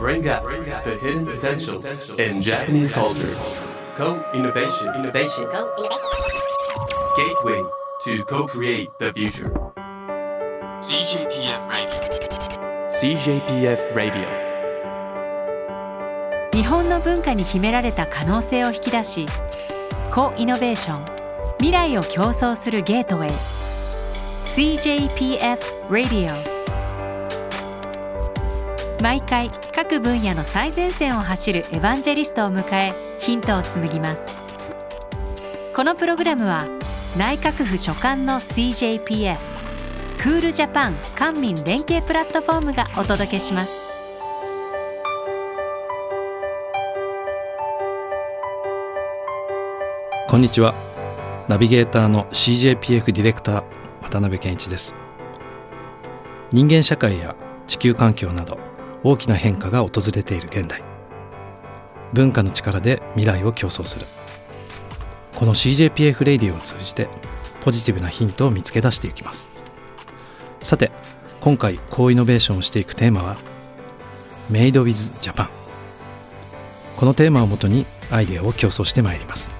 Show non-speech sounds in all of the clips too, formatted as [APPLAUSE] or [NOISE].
Bring out the hidden potentials in Japanese culture. Co-innovation. Innovation. Gateway to co-create the future. CJPF Radio. CJPF Radio. 日本の文化に秘められた可能性を引き出しコイノベーション未来を競争するゲートウェイ CJPF Radio 毎回各分野の最前線を走るエヴァンジェリストを迎えヒントを紡ぎます。このプログラムは内閣府所管の CJPF クールジャパン官民連携プラットフォームがお届けします。こんにちは。ナビゲーターの CJPF ディレクター渡辺健一です。人間社会や地球環境など大きな変化が訪れている現代。文化の力で未来を競争する。この CJPF レディオを通じてポジティブなヒントを見つけ出していきます。さて今回高イノベーションをしていくテーマはメイドウィズジャパン。このテーマをもとにアイデアを競争してまいります。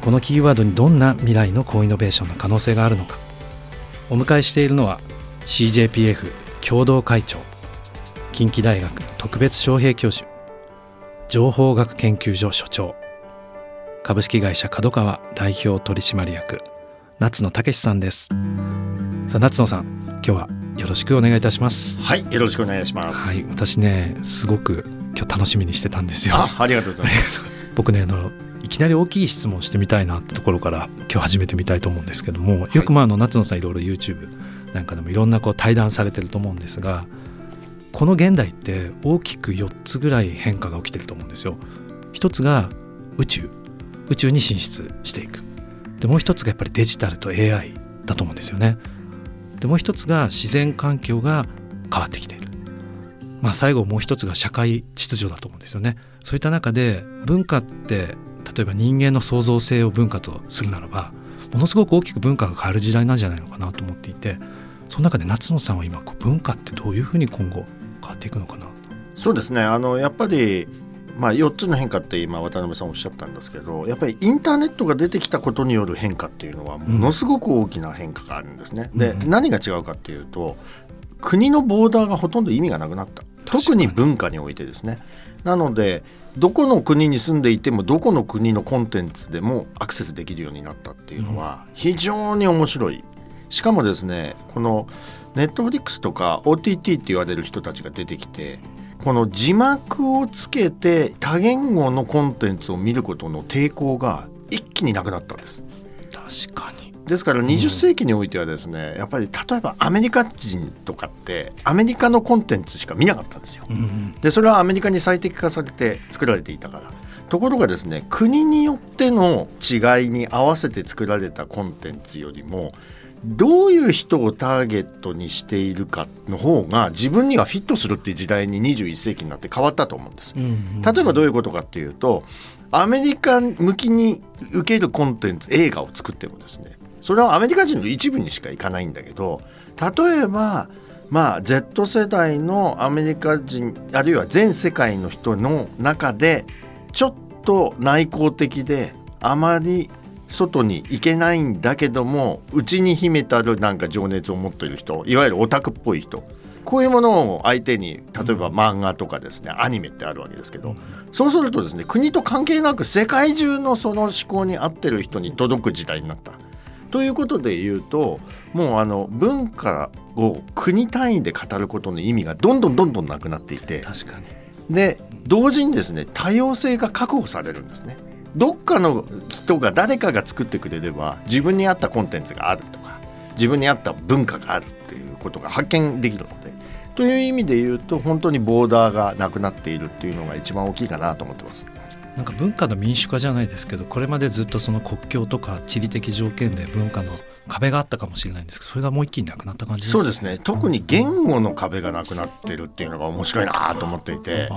このキーワードにどんな未来の高イノベーションの可能性があるのか。お迎えしているのは CJPF 共同会長近畿大学特別招聘教授情報学研究所所長株式会社角川代表取締役夏野武さんです。さあ夏野さん今日はよろしくお願いいたします。はいよろしくお願いしまはすい私ねすごく今日楽しみにしてたんですよ。あありがとうございます。[LAUGHS] 僕ねあのいきなり大きい質問をしてみたいなってところから今日始めてみたいと思うんですけどもよくまああの夏野さんいろいろ YouTube なんかでもいろんなこう対談されてると思うんですがこの現代って大きく4つぐらい変化が起きてると思うんですよ。一つが宇宙宇宙に進出していくでもう一つがやっぱりデジタルと AI だと思うんですよね。でもう一つが自然環境が変わってきている。まあ最後もう一つが社会秩序だと思うんですよね。そういった中で文化って例えば人間の創造性を文化とするならばものすごく大きく文化が変わる時代なんじゃないのかなと思っていてその中で夏野さんは今こう文化ってどういうふうに今後変わっていくのかな。そうですね。あのやっぱりまあ、4つの変化って今渡辺さんおっしゃったんですけどやっぱりインターネットが出てきたことによる変化っていうのはものすごく大きな変化があるんですね。でうん。何が違うかっていうと国のボーダーがほとんど意味がなくなった。特に文化においてですね。なのでどこの国に住んでいてもどこの国のコンテンツでもアクセスできるようになったっていうのは非常に面白い。しかもですねこのネットフリックスとか OTT って言われる人たちが出てきてこの字幕をつけて多言語のコンテンツを見ることの抵抗が一気になくなったんです。確かにですから20世紀においてはですね、やっぱり例えばアメリカ人とかってアメリカのコンテンツしか見なかったんですよ。うんうんでそれはアメリカに最適化されて作られていたから。ところがですね国によっての違いに合わせて作られたコンテンツよりもどういう人をターゲットにしているかの方が自分にはフィットするっていう時代に21世紀になって変わったと思うんです。うんうん例えばどういうことかっていうとアメリカ向きに受けるコンテンツ映画を作ってもですねそれはアメリカ人の一部にしかいかないんだけど例えばまあ Z 世代のアメリカ人あるいは全世界の人の中でちょっと内向的であまり外に行けないんだけども内に秘めたるなんか情熱を持っている人いわゆるオタクっぽい人こういうものを相手に例えば漫画とかですねアニメってあるわけですけどそうするとですね国と関係なく世界中のその思考に合ってる人に届く時代になった。ということで言うともうあの文化を国単位で語ることの意味がどんどんどんどんなくなっていて確かにで同時にですね多様性が確保されるんですね。どっかの人が誰かが作ってくれれば自分に合ったコンテンツがあるとか自分に合った文化があるっていうことが発見できるのでという意味で言うと本当にボーダーがなくなっているっていうのが一番大きいかなと思ってます。なんか文化の民主化じゃないですけどこれまでずっとその国境とか地理的条件で文化の壁があったかもしれないんですけどそれがもう一気になくなった感じですそうですね。特に言語の壁がなくなってるっていうのが面白いなと思っていて。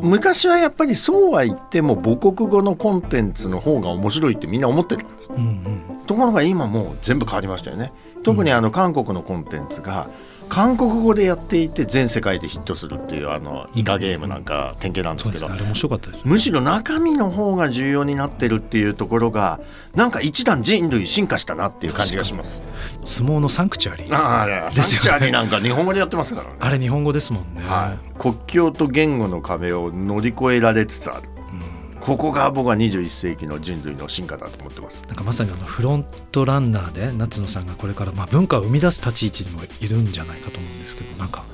昔はやっぱりそうは言っても母国語のコンテンツの方が面白いってみんな思ってるんです。うんうん。ところが今もう全部変わりましたよね。特にあの韓国のコンテンツが韓国語でやっていて全世界でヒットするっていうあのイカゲームなんか典型なんですけど、面白かったですむしろ中身の方が重要になってるっていうところがなんか一段人類進化したなっていう感じがします。相撲のサンクチュアリー。ああいやサンですよね。チャーになんか日本語でやってますからね。あれ日本語ですもんね、はい、国境と言語の壁を乗り越えられつつある。ここが僕は21世紀の人類の進化だと思ってます。なんかまさにあのフロントランナーで夏野さんがこれからまあ文化を生み出す立ち位置にもいるんじゃないかと思うんですけどなんか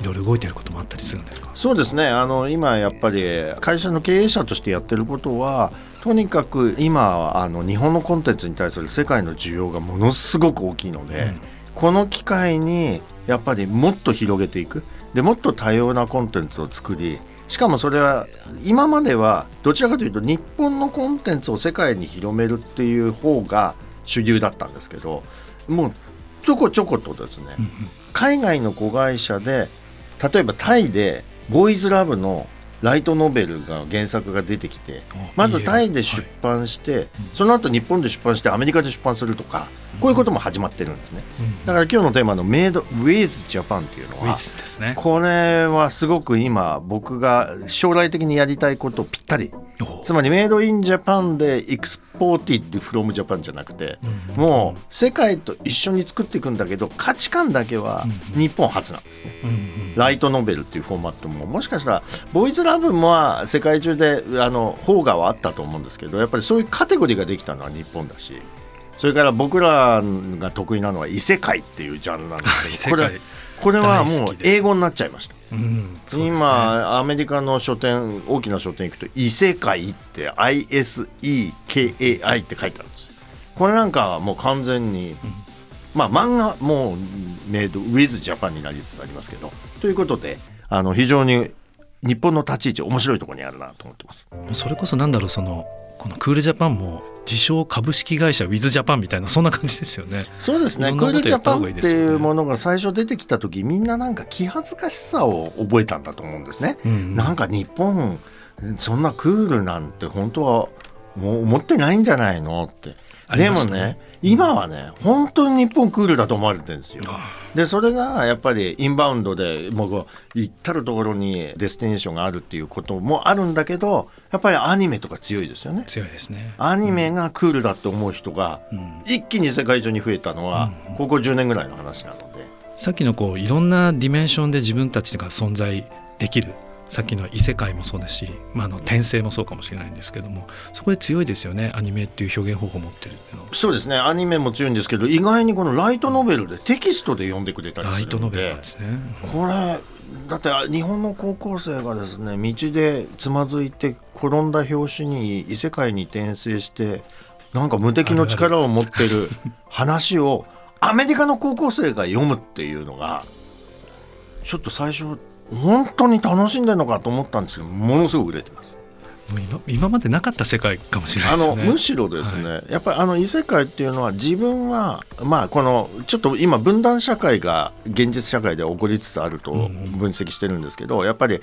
いろいろ動いてることもあったりするんですか？そうですね。あの今やっぱり会社の経営者としてやってることはとにかく今あの日本のコンテンツに対する世界の需要がものすごく大きいので、うん。この機会にやっぱりもっと広げていく。でもっと多様なコンテンツを作りしかもそれは今まではどちらかというと日本のコンテンツを世界に広めるっていう方が主流だったんですけどもうちょこちょことですね、海外の子会社で例えばタイでボーイズラブのライトノベルが原作が出てきてまずタイで出版してその後日本で出版してアメリカで出版するとかこういうことも始まってるんですね。だから今日のテーマの「メイド・ウィズ・ジャパン」っていうのはこれはすごく今僕が将来的にやりたいことぴったりおつまり Made in Japan で exported from Japan じゃなくてもう世界と一緒に作っていくんだけど価値観だけは日本初なんですね。うんうん。ライトノベルっていうフォーマットももしかしたらボーイズラブも世界中であの邦画はあったと思うんですけどやっぱりそういうカテゴリーができたのは日本だしそれから僕らが得意なのは異世界っていうジャンルなんですけどこれこれはもう英語になっちゃいました。うん。ね今アメリカの書店大きな書店行くと「異世界」って ISEKAI って書いてあるんですよ。これなんかはもう完全に、まあ漫画もうメイドウィズジャパンになりつつありますけど。ということであの非常に日本の立ち位置面白いところにあるなと思ってます。それこそなんだろうそのこのクールジャパンも自称株式会社ウィズジャパンみたいなそんな感じですよね。そうですねクールジャパンっていうものが最初出てきた時みんななんか気恥ずかしさを覚えたんだと思うんですね。うんなんか日本そんなクールなんて本当はもう思ってないんじゃないのって。でもねね今はね本当に日本クールだと思われてるんですよ。あでそれがやっぱりインバウンドでもう行ったるところに destination があるっていうこともあるんだけどやっぱりアニメとか強いですよね。強いですね。アニメがクールだって思う人がうん一気に世界中に増えたのはここ10年ぐらいの話なので。さっきのこういろんな dimension で自分たちが存在できるさっきの異世界もそうですし、まあ、あの転生もそうかもしれないんですけどもそこで強いですよねアニメっていう表現方法を持ってるっていうのは。そうですね。アニメも強いんですけど意外にこのライトノベルでテキストで読んでくれたりするのライトノベルでなんですね。これだって日本の高校生がですね道でつまずいて転んだ拍子に異世界に転生してなんか無敵の力を持ってる [LAUGHS] 話をアメリカの高校生が読むっていうのがちょっと最初本当に楽しんでるのかと思ったんですけどものすごく売れてます。もう今今までなかった世界かもしれないね。のむしろですね、はやっぱりあの異世界っていうのは自分はまあこのちょっと今分断社会が現実社会で起こりつつあるとうんうん分析してるんですけど、やっぱり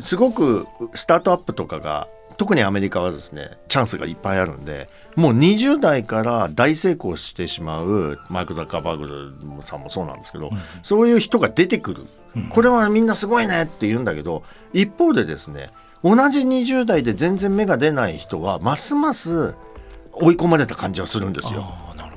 すごくスタートアップとかが特にアメリカはですねチャンスがいっぱいあるんでもう20代から大成功してしまうマイク・ザッカーバーグさんもそうなんですけど、そういう人が出てくる、これはみんなすごいねって言うんだけど一方でですね同じ20代で全然芽が出ない人はますます追い込まれた感じはするんですよ。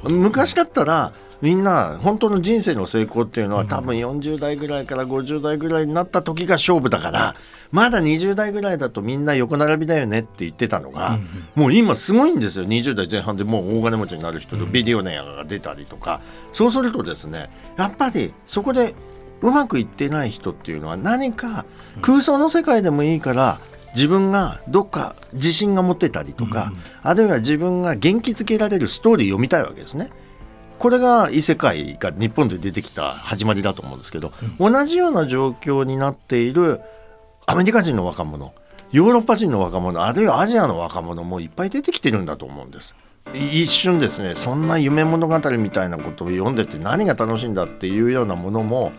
昔だったらみんな本当の人生の成功っていうのは多分40代ぐらいから50代ぐらいになった時が勝負だからまだ20代ぐらいだとみんな横並びだよねって言ってたのがもう今すごいんですよ。20代前半でもう大金持ちになる人とビデオネアが出たりとか。そうするとですねやっぱりそこでうまくいってない人っていうのは何か空想の世界でもいいから自分がどっか自信が持ってたりとか、あるいは自分が元気づけられるストーリー読みたいわけですね。これが異世界が日本で出てきた始まりだと思うんですけど、同じような状況になっているアメリカ人の若者ヨーロッパ人の若者あるいはアジアの若者もいっぱい出てきてるんだと思うんです。一瞬ですねそんな夢物語みたいなことを読んでて何が楽しいんだっていうようなものも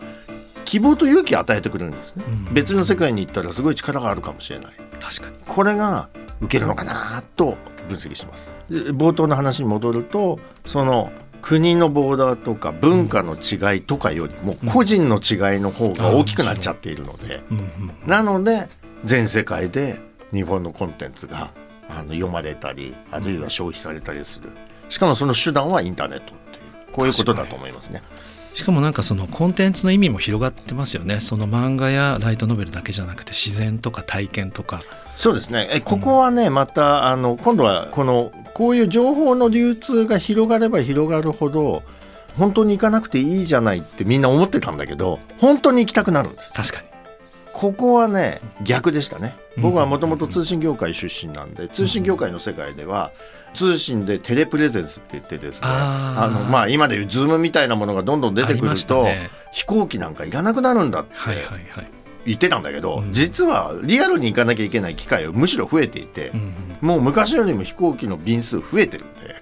希望と勇気を与えてくれるんですね、うん。別の世界に行ったらすごい力があるかもしれない。確かに。これが受けるのかなと分析します。で冒頭の話に戻るとその国のボーダーとか文化の違いとかよりも個人の違いの方が大きくなっちゃっているので、うんうん。なので全世界で日本のコンテンツがあの読まれたりあるいは消費されたりする。しかもその手段はインターネットっていうこういうことだと思いますね。しかもなんかそのコンテンツの意味も広がってますよね。その漫画やライトノベルだけじゃなくて自然とか体験とか。そうですね。えここはねまたあの今度はこのこういう情報の流通が広がれば広がるほど本当に行かなくていいじゃないってみんな思ってたんだけど本当に行きたくなるんです。確かに。ここはね逆でしたね。うん。僕はもともと通信業界出身なんで通信業界の世界では通信で telepresence って言ってですねあのまあ今でいうズームみたいなものがどんどん出てくると、ね。飛行機なんかいらなくなるんだってはいはいはい、言ってたんだけど、うん。実はリアルに行かなきゃいけない機会はむしろ増えていてう、んうんもう昔よりも飛行機の便数増えてるんで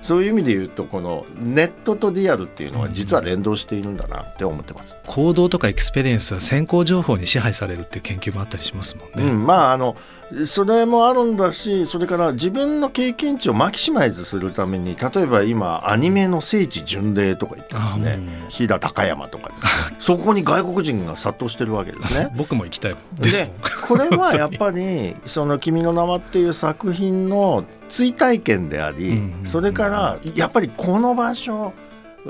そういう意味で言うとこのネットとリアルっていうのは実は連動しているんだなって思ってます。行動とか experience は先行情報に支配されるっていう研究もあったりしますもんね。うん、まああのそれもあるんだしそれから自分の経験値を maximize するために例えば今アニメの聖地巡礼とか言ってますね。飛騨高山とかそこに外国人が殺到してるわけですね。[LAUGHS] 僕も行きたい。でこれはやっぱり「その君の名は」っていう作品の追体験であり、それからやっぱりこの場所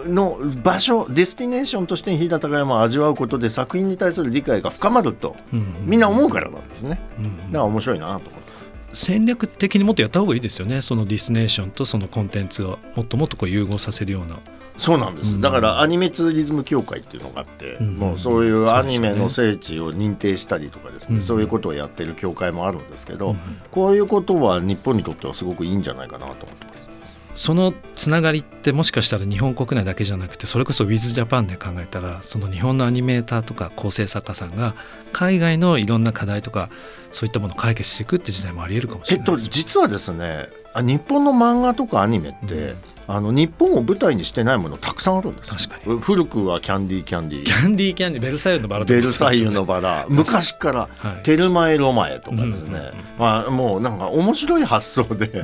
の場所 destination として飛騨高山を味わうことで作品に対する理解が深まるとうんみんな思うからなんですね。うんだから面白いなと思ってます。戦略的にもっとやった方がいいですよね。その destination とそのコンテンツをもっともっとこう融合させるような。そうなんです、うん。だからアニメツーリズム協会っていうのがあって、うんもうそういうアニメの聖地を認定したりとかですね、うんそういうことをやってる協会もあるんですけど、うん。こういうことは日本にとってはすごくいいんじゃないかなと思ってます。そのつながりってもしかしたら日本国内だけじゃなくてそれこそ WithJapan で考えたらその日本のアニメーターとか構成作家さんが海外のいろんな課題とかそういったものを解決していくって時代もありえるかもしえっとれないですね。実はですねあ日本の漫画とかアニメって、うんあの日本を舞台にしてないものたくさんあるんです確かに。古くはキャンディーキャンディキーャンディーキャンディーベルサイユのバラベルサイユのバラ昔からはい。テルマエロマエとかですね、うんうんうんまあ、もうなんか面白い発想で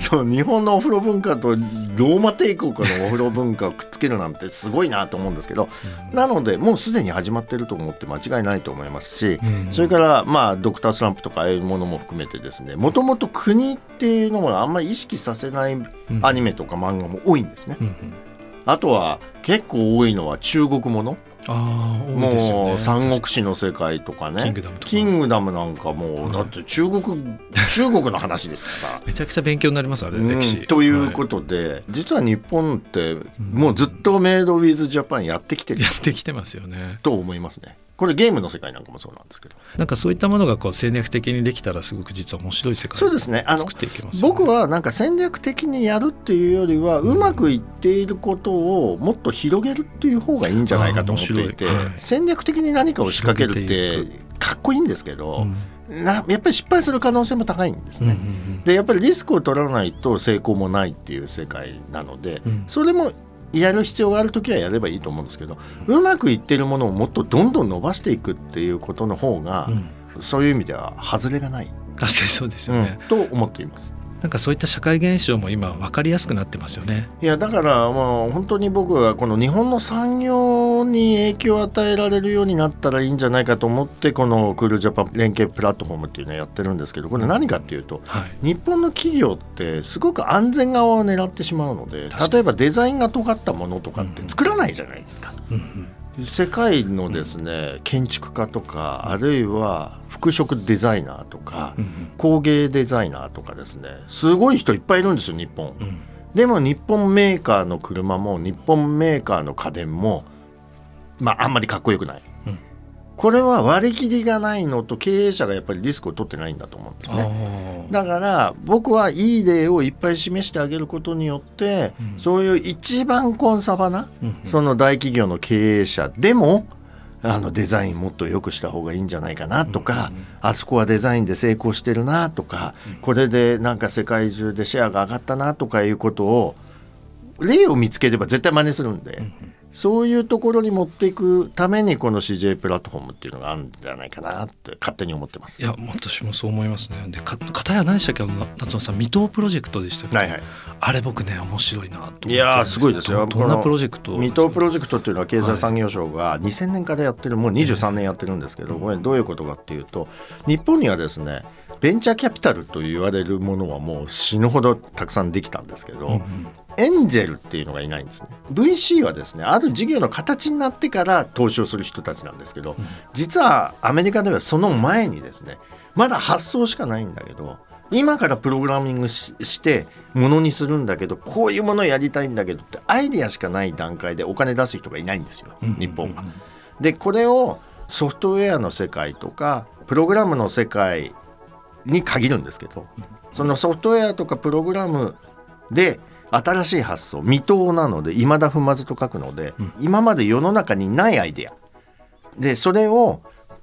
そう日本のお風呂文化とローマ帝国のお風呂文化をくっつけるなんてすごいなと思うんですけどなのでもうすでに始まってると思って間違いないと思いますしうんそれからまあドクタースランプとかああいうものも含めてですねもともと国っていうのもあんまり意識させないアニメとか漫画も多いんですね。うんうん。あとは結構多いのは中国もの。ああね。もう三国志の世界とかね。キングダムとか。キングダムなんかもうだって中国、[LAUGHS] 中国の話ですから。[LAUGHS] めちゃくちゃ勉強になりますあれうん。歴史。ということとで、実は日本ってもうずっとメイドウィズジャパンやってきてる。やってきてますよね。と思いますね。これゲームの世界なんかもそうなんですけど。なんかそういったものがこう戦略的にできたらすごく実は面白い世界そうですね。あの作っていけますよね僕はなんか戦略的にやるっていうよりはうまくいっていることをもっと広げるっていう方がいいんじゃないかと思っていてはい戦略的に何かを仕掛けるっててかっこいいんですけどう、んなやっぱり失敗する可能性も高いんですうんうね。んでやっぱりリスクを取らないと成功もないっていう世界なので、うんそれもやる必要がある時はやればいいと思うんですけどうまくいってるものをもっとどんどん伸ばしていくっていうことの方が、うん。そういう意味では外れがない、確かにそうですよね、うん。と思っています。なんかそういった社会現象も今分かりやすくなってますよね。いやだからもう本当に僕はこの日本の産業に影響を与えられるようになったらいいんじゃないかと思ってこのクールジャパン連携プラットフォームっていうのをやってるんですけどこれ何かっていうとはい日本の企業ってすごく安全側を狙ってしまうので例えばデザインが尖ったものとかって作らないじゃないですか。うんうん世界のですね建築家とかあるいは服飾デザイナーとかうん。工芸デザイナーとかですねすごい人いっぱいいるんですよ日本。でも日本メーカーの車も日本メーカーの家電もまああんまりかっこよくない、うん。これは割り切りがないのと経営者がやっぱりリスクを取ってないんだと思うんですねだから僕はいい例をいっぱい示してあげることによって、うん。そういう一番コンサバなうんうん。その大企業の経営者でもあのデザインもっと良くした方がいいんじゃないかなとか、うんうんあそこはデザインで成功してるなとか、これでなんか世界中でシェアが上がったなとかいうことを例を見つければ絶対真似するんで、そういうところに持っていくためにこの CJ プラットフォームっていうのがあるんじゃないかなって勝手に思ってます。いや私もそう思いますね。でか片や何でしたっけ？夏野さん未踏プロジェクトでしたっけ、はいはい、あれ僕ね面白いなといやすごいです。よどんなプロジェクト未踏プロジェクトっていうのは経済産業省が2000年からやってるもう23年やってるんですけど、これどういうことかっていうと日本にはですねベンチャーキャピタルと言われるものはもう死ぬほどたくさんできたんですけど、うんうん、エンジェルっていうのがいないんですね。VC はですねある事業の形になってから投資をする人たちなんですけど、実はアメリカではその前にですねまだ発想しかないんだけど今からプログラミングしてものにするんだけどこういうものをやりたいんだけどってアイデアしかない段階でお金出す人がいないんですよ日本は。でこれをソフトウェアの世界とかプログラムの世界に限るんですけどそのソフトウェアとかプログラムで新しい発想未踏なので未だ踏まずと書くので、うん、今まで世の中にないアイデア。でそれを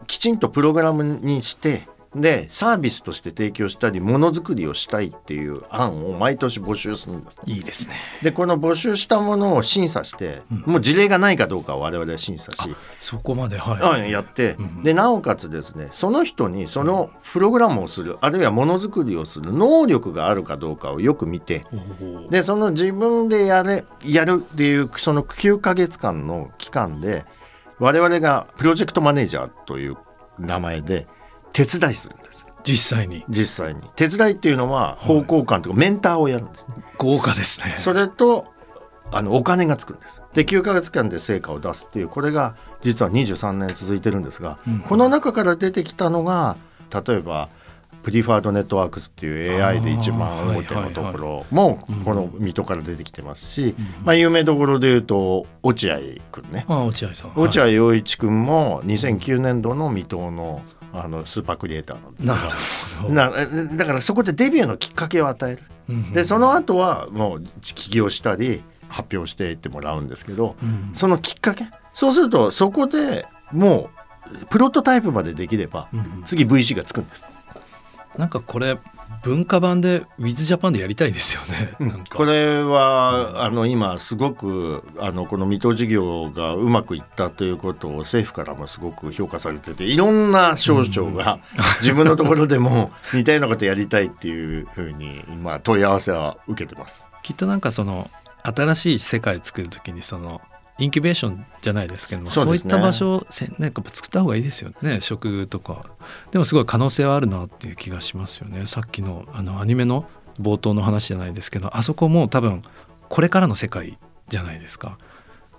きちんとプログラムにしてでサービスとして提供したりものづくりをしたいっていう案を毎年募集するんですいいですね。でこの募集したものを審査して、うん、もう事例がないかどうかを我々は審査しそこまで、はい、やって、うん、でなおかつですねその人にそのプログラムをするあるいはものづくりをする能力があるかどうかをよく見てでその自分でやれやるっていうその9か月間の期間で我々がプロジェクトマネージャーという名前で手伝いするんです。実際に。実際に。手伝いっていうのは方向感とかメンターをやるんです、ね、豪華ですね。それとあのお金がつくんです。で9か月間で成果を出すっていうこれが実は23年続いてるんですが、うん、この中から出てきたのが例えばプリファードネットワークスっていう AI で一番大手のところもこの水戸から出てきてますし、まあ、有名どころでいうと落合君ね。落合さん。落合陽一君も2009年度の水戸のあのスーパークリエイターなんですけど。だからそこでデビューのきっかけを与える、うん、でその後はもう起業したり発表していってもらうんですけど、うん、そのきっかけ？そうするとそこでもうプロトタイプまでできれば、次 VC がつくんです。なんかこれ文化版で WithJapan でやりたいですよね。これはあの今すごくあのこの水戸事業がうまくいったということを政府からもすごく評価されてていろんな省庁が自分のところでも似たようなことやりたいっていうふうに今問い合わせは受けてます。きっとなんかその新しい世界作る時にそのインキュベーションじゃないですけどもそう、ね,、いった場所をなんか作った方がいいですよね食とか。でもすごい可能性はあるなっていう気がしますよね。さっきのあのアニメの冒頭の話じゃないですけどあそこも多分これからの世界じゃないですか。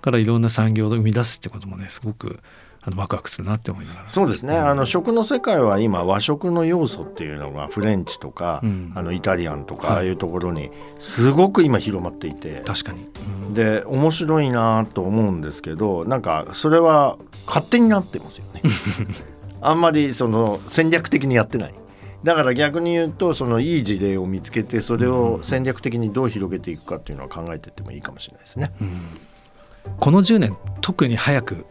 からいろんな産業を生み出すってこともねすごくあのワクワクするなって思いながら。そうですね、あの食の世界は今和食の要素っていうのがフレンチとか、うん、あのイタリアンとか、ああいうところにすごく今広まっていて。確かに、うん、で面白いなと思うんですけどなんかそれは勝手になってますよね。[LAUGHS] あんまりその戦略的にやってない。だから逆に言うとそのいい事例を見つけてそれを戦略的にどう広げていくかっていうのは考えていってもいいかもしれないですね。うん、この10年特に早く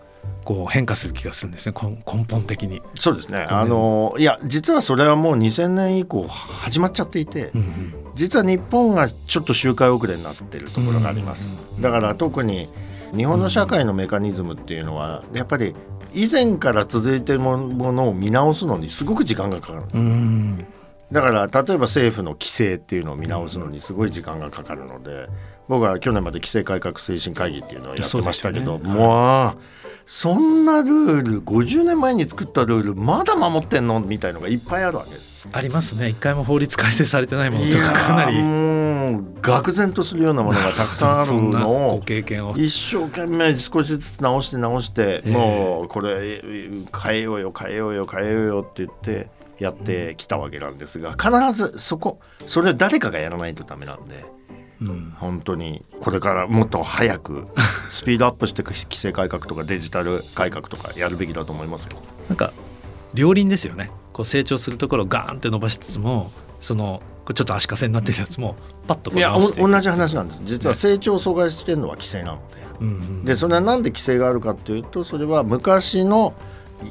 こう変化する気がするんですね。根本的に。そうですね。あのいや実はそれはもう2000年以降始まっちゃっていて、うんうん、実は日本がちょっと周回遅れになっているところがあります、だから特に日本の社会のメカニズムっていうのはやっぱり以前から続いているものを見直すのにすごく時間がかかるんです、うん。だから例えば政府の規制っていうのを見直すのにすごい時間がかかるので僕は去年まで規制改革推進会議っていうのをやってましたけど、ね、もうそんなルール50年前に作ったルールまだ守ってんのみたいのがいっぱいあるわけです。ありますね。一回も法律改正されてないものとかかなり。愕然とするようなものがたくさんあるの。[LAUGHS] を経験を。一生懸命少しずつ直して直して、えー、もうこれ変えようよ変えようよ変えようよって言ってやってきたわけなんですが必ずそこそれを誰かがやらないとダメなんで。うん、本当にこれからもっと早く [LAUGHS] スピードアップして規制改革とかデジタル改革とかやるべきだと思いますよ。なんか両輪ですよね。こう成長するところをガーンって伸ばしつつもそのちょっと足かせになってるやつもパッといや同じ話なんです。実は成長を阻害してるのは規制なので、ね、でそれは何で規制があるかっていうとそれは昔の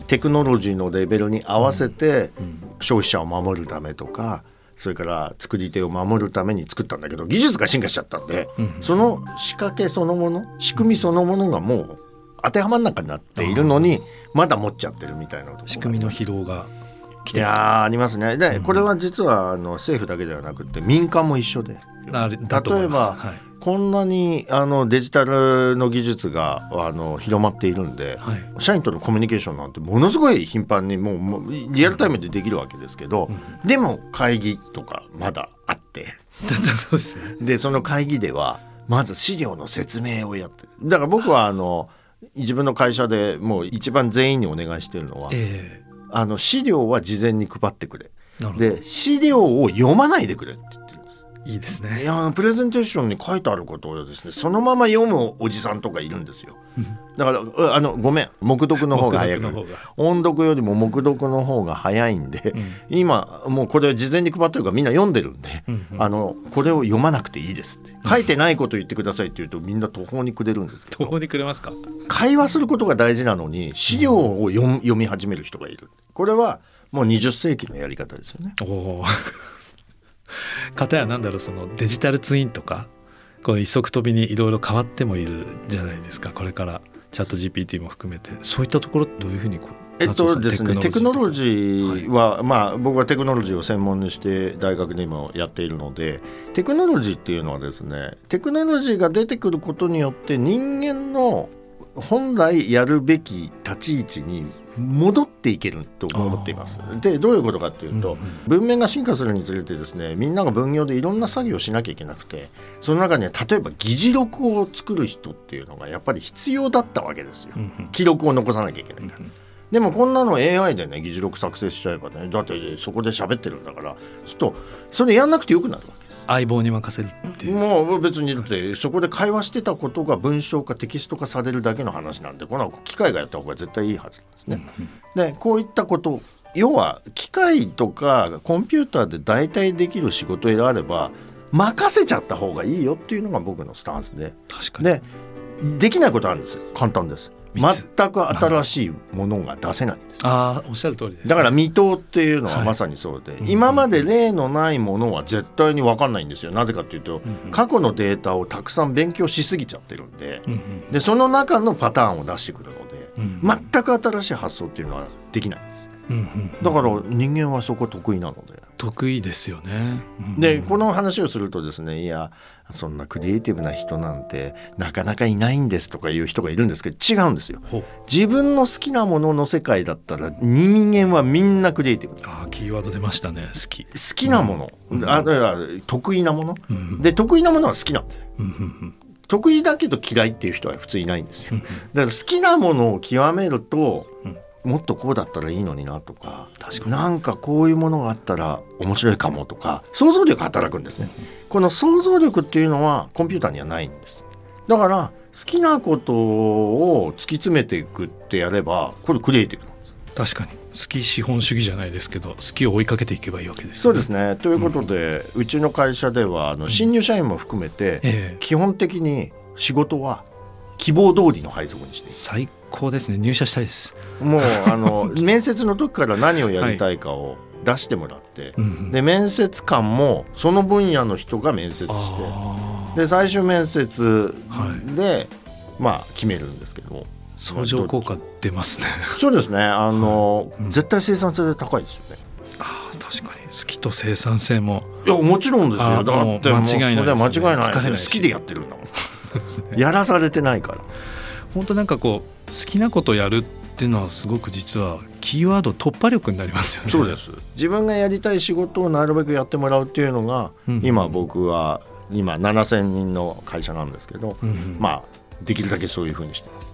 テクノロジーのレベルに合わせて消費者を守るためとかそれから作り手を守るために作ったんだけど技術が進化しちゃったんで、うんその仕掛けそのもの仕組みそのものがもう当てはまんなくなっているのにまだ持っちゃってるみたいな仕組みの疲労が来いてる。やーありますね。で、うんこれは実はあの政府だけではなくて民間も一緒で例えばはい。こんなにあのデジタルの技術があの広まっているんで、はい。社員とのコミュニケーションなんてものすごい頻繁にもうもうリアルタイムでできるわけですけど、でも会議とかまだあって。でその会議ではまず資料の説明をやってるだから僕はあ。の自分の会社でもう一番全員にお願いしているのはえあの資料は事前に配ってくれ。で資料を読まないでくれっていいですいねやプレゼンテーションに書いてあることをですねそのまま読むおじさんとかいるんですよ。だからうあのごめん。黙読の方が早く音読よりも黙読の方が早いんで、今もうこれ事前に配ってるからみんな読んでるんで、うんうん。あのこれを読まなくていいですって。書いてないこと言ってくださいって言うとみんな途方に暮れるんですけど。途方にくれますか？会話することが大事なのに資料を読み始める人がいる。これはもう20世紀のやり方ですよね。おおかたやなんだろうそのデジタルツインとかこう一足飛びにいろいろ変わってもいるじゃないですか。これからチャット GPT も含めて。そういったところどういうふうにこうえっとですね、テクノロージーは、まあ、僕はテクノロジーを専門にして大学で今やっているのでテクノロジーっていうのはですねテクノロジーが出てくることによって人間の本来やるべき立ち位置に戻っていけると思っています。でどういうことかっていうと、うんうん文明が進化するにつれてですねみんなが分業でいろんな作業をしなきゃいけなくてその中には例えば議事録を作る人っていうのがやっぱり必要だったわけですよ。うんうん記録を残さなきゃいけないから。でもこんなの AI でね議事録作成しちゃえばねだってそこで喋ってるんだからちょっとそれやんなくてよくなるわけです。相棒に任せるっていう。もう別にだってそこで会話してたことが文章化テキスト化されるだけの話なんでこれは機械がやった方が絶対いいはずなんですね。でこういったこと要は機械とかコンピューターで代替できる仕事であれば任せちゃった方がいいよっていうのが僕のスタンスで。確かに。でできないことあるんです。簡単です全く新しいものが出せないんです。ああおっしゃる通りです、だから未踏っていうのははい。まさにそうで、うん今まで例のないものは絶対に分かんないんですよ。なぜかというと、うんうん。過去のデータをたくさん勉強しすぎちゃってるんでうんうんでその中のパターンを出してくるので、うん。全く新しい発想っていうのはできないんですうんうんだから人間はそこ得意なので。得意ですよね、うんでこの話をするとですねいやそんなクリエイティブな人なんてなかなかいないんですとかいう人がいるんですけど違うんですよ。自分の好きなものの世界だったら人間はみんなクリエイティブあーキーワード出ましたね好き、好きなもの、うんあだから得意なもの。うんうん。で得意なものは好きなんですよ。うんうん得意だけど嫌いっていう人は普通いないんですよ。うん。だから好きなものを極めると、うんもっとこうだったらいいのになとか確かに。なんかこういうものがあったら面白いかもとか想像力働くんですね。この想像力っていうのはコンピューターにはないんです。だから好きなことを突き詰めていくってやればこれクリエイティブなんです。確かに。好き資本主義じゃないですけど好きを追いかけていけばいいわけですよね。そうですね。ということで、うちの会社ではあの新入社員も含めて、ええ。基本的に仕事は希望通りの配属にしてい最高ですね。入社したいです、るもうあの [LAUGHS] 面接の時から何をやりたいかを出してもらって、うんうん。で面接官もその分野の人が面接してで最終面接はで、まあ決めるんですけど相乗効果出ますね。そうですね。あの、はい。うん。絶対生産性高いですよね。あー確かに。好きと生産性も。いやもちろんですよ。あだってもう間違いないですよね。間違いないです疲れないし。好きでやってるんだもんやらされてないから。本当なんかこう好きなことやるっていうのはすごく実はキーワード突破力になりますよね。そうです。自分がやりたい仕事をなるべくやってもらうっていうのが、うん。今僕は今7,000人の会社なんですけど、うんうん。まあできるだけそういうふうにしてます。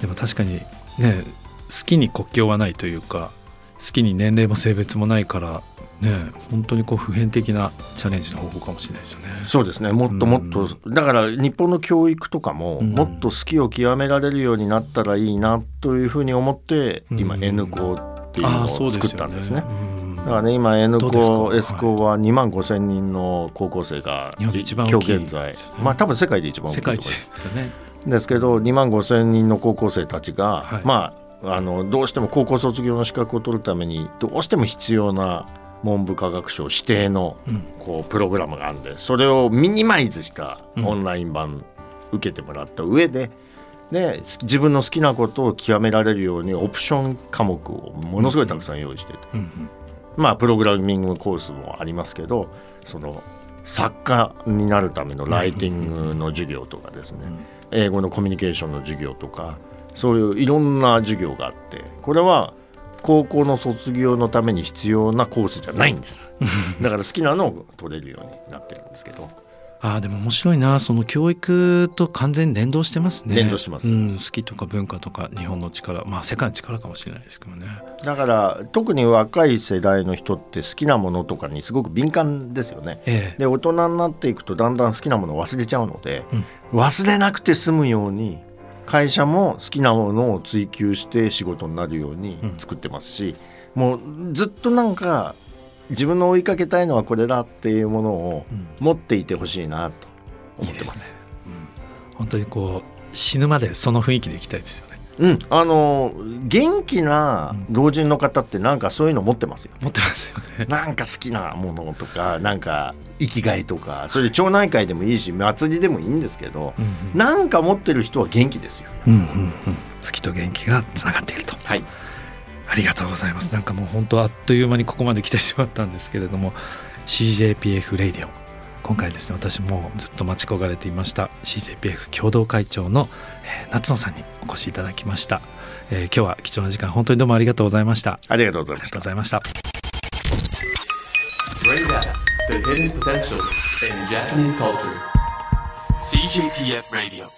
でも確かにね好きに国境はないというか好きに年齢も性別もないからね本当にこう普遍的なチャレンジの方法かもしれないですよね。そうですね。もっともっと、だから日本の教育とかも、うん。もっと好きを極められるようになったらいいなというふうに思って、今うん。N 校っていうのを作ったんですね。うん。だからね今 N 校 S 校は2万5千人の高校生が今日現在。まあ多分世界で一番大きいです。ですよね。ですけど2万5千人の高校生たちが、はい。まああのどうしても高校卒業の資格を取るためにどうしても必要な文部科学省指定のうん。こうプログラムがあるんでそれをミニマイズしたオンライン版受けてもらった上でで自分の好きなことを極められるようにオプション科目をものすごいたくさん用意してて、まあプログラミングコースもありますけどその作家になるためのライティングの授業とかですね、英語のコミュニケーションの授業とかそういういろんな授業があってこれは高校の卒業のために必要なコースじゃないんです。[LAUGHS] だから好きなのを取れるようになってるんですけど。ああでも面白いなその教育と完全に連動してますね。連動してます。うん、好きとか文化とか日本の力まあ世界の力かもしれないですけどね。だから特に若い世代の人って好きなものとかにすごく敏感ですよね。ええ。で大人になっていくとだんだん好きなものを忘れちゃうので、うん。忘れなくて済むように会社も好きなものを追求して仕事になるように作ってますし、もうずっとなんか自分の追いかけたいのはこれだっていうものをうん。持っていてほしいなと思ってます。本当にこう死ぬまでその雰囲気でいきたいですよねうん、あの元気な老人の方ってなんかそういうの持ってますよ。持ってますよね。なんか好きなものとかなんか生きがいとかそれで町内会でもいいし祭りでもいいんですけど、うんなんか持ってる人は元気ですよ。うんうんうん。うん好きと元気がつながっていると。はい、ありがとうございます。なんかもう本当あっという間にここまで来てしまったんですけれども CJPF レイディオ今回ですね私もずっと待ち焦がれていました CJPF 共同会長の、えー夏野さんにお越しいただきました、えー今日は貴重な時間本当にどうもありがとうございました。あありがとうございりがました。とうございました. CJPF Radio